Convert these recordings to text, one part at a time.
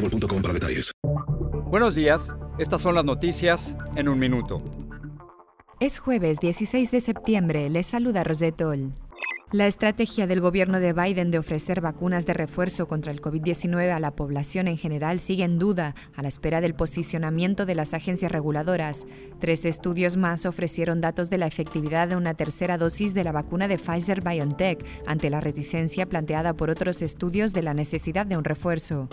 boostmobile.com para detalles. Buenos días, estas son las noticias en un minuto. Es jueves 16 de septiembre, les saluda Rosetol. La estrategia del gobierno de Biden de ofrecer vacunas de refuerzo contra el COVID-19 a la población en general sigue en duda a la espera del posicionamiento de las agencias reguladoras. Tres estudios más ofrecieron datos de la efectividad de una tercera dosis de la vacuna de Pfizer BioNTech ante la reticencia planteada por otros estudios de la necesidad de un refuerzo.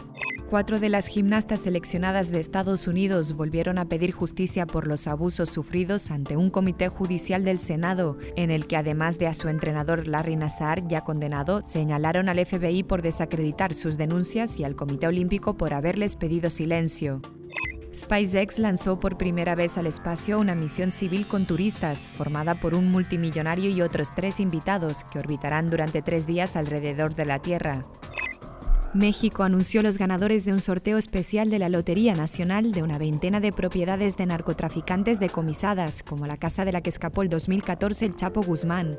Cuatro de las gimnastas seleccionadas de Estados Unidos volvieron a pedir justicia por los abusos sufridos ante un comité judicial del Senado, en el que además de a su entrenador Larry Nassar, ya condenado, señalaron al FBI por desacreditar sus denuncias y al Comité Olímpico por haberles pedido silencio. SpaceX lanzó por primera vez al espacio una misión civil con turistas, formada por un multimillonario y otros tres invitados, que orbitarán durante tres días alrededor de la Tierra. México anunció los ganadores de un sorteo especial de la Lotería Nacional de una veintena de propiedades de narcotraficantes decomisadas, como la casa de la que escapó el 2014 el Chapo Guzmán.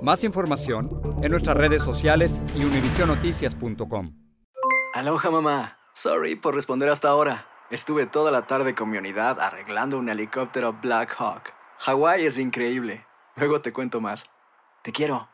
Más información en nuestras redes sociales y univisionoticias.com. Aloha mamá, sorry por responder hasta ahora. Estuve toda la tarde con mi unidad arreglando un helicóptero Black Hawk. Hawái es increíble. Luego te cuento más. Te quiero.